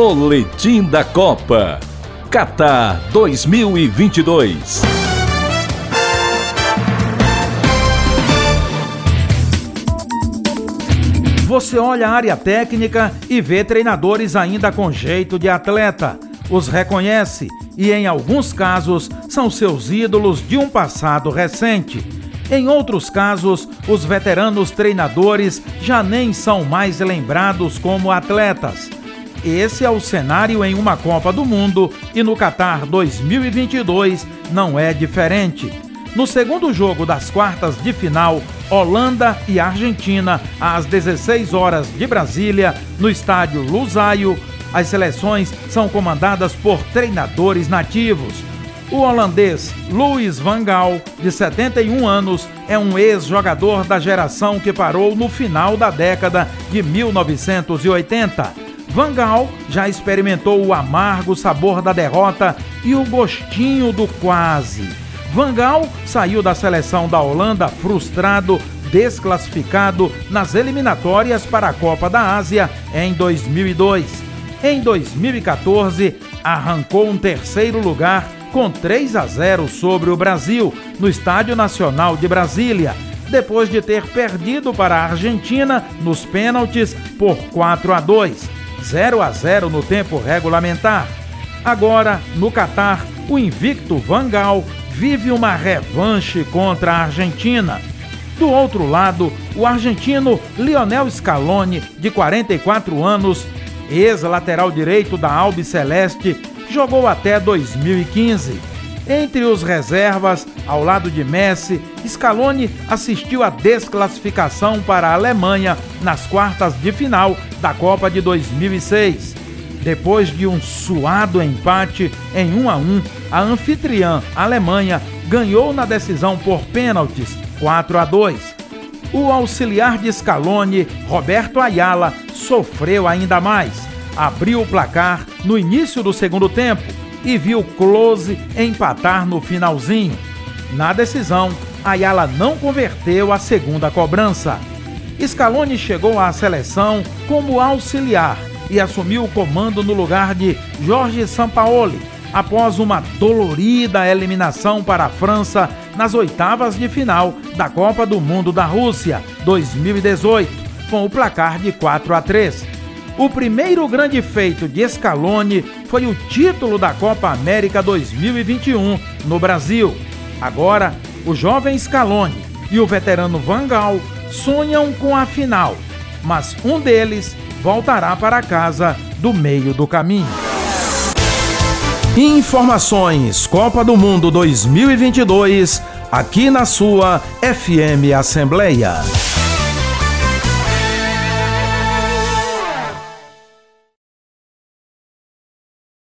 Boletim da Copa. Qatar 2022. Você olha a área técnica e vê treinadores ainda com jeito de atleta. Os reconhece e, em alguns casos, são seus ídolos de um passado recente. Em outros casos, os veteranos treinadores já nem são mais lembrados como atletas. Esse é o cenário em uma Copa do Mundo e no Qatar 2022 não é diferente. No segundo jogo das quartas de final, Holanda e Argentina, às 16 horas de Brasília, no estádio Lusaio, as seleções são comandadas por treinadores nativos. O holandês Louis van Gaal, de 71 anos, é um ex-jogador da geração que parou no final da década de 1980. Van Gaal já experimentou o amargo sabor da derrota e o gostinho do quase. Van Gaal saiu da seleção da Holanda frustrado, desclassificado nas eliminatórias para a Copa da Ásia em 2002. Em 2014, arrancou um terceiro lugar com 3 a 0 sobre o Brasil no Estádio Nacional de Brasília, depois de ter perdido para a Argentina nos pênaltis por 4 a 2. 0 a 0 no tempo regulamentar. Agora, no Catar, o invicto Vangal vive uma revanche contra a Argentina. Do outro lado, o argentino Lionel Scaloni, de 44 anos, ex-lateral direito da Albi Celeste, jogou até 2015 entre os reservas, ao lado de Messi, Scaloni assistiu à desclassificação para a Alemanha nas quartas de final da Copa de 2006. Depois de um suado empate em 1 a 1, a anfitriã Alemanha ganhou na decisão por pênaltis 4 a 2. O auxiliar de Scaloni, Roberto Ayala, sofreu ainda mais. Abriu o placar no início do segundo tempo e viu Close empatar no finalzinho. Na decisão, Ayala não converteu a segunda cobrança. Scaloni chegou à seleção como auxiliar e assumiu o comando no lugar de Jorge Sampaoli, após uma dolorida eliminação para a França nas oitavas de final da Copa do Mundo da Rússia 2018, com o placar de 4 a 3. O primeiro grande feito de Scaloni foi o título da Copa América 2021 no Brasil. Agora, o jovem Scaloni e o veterano Van Gaal sonham com a final, mas um deles voltará para casa do meio do caminho. Informações Copa do Mundo 2022 aqui na sua FM Assembleia.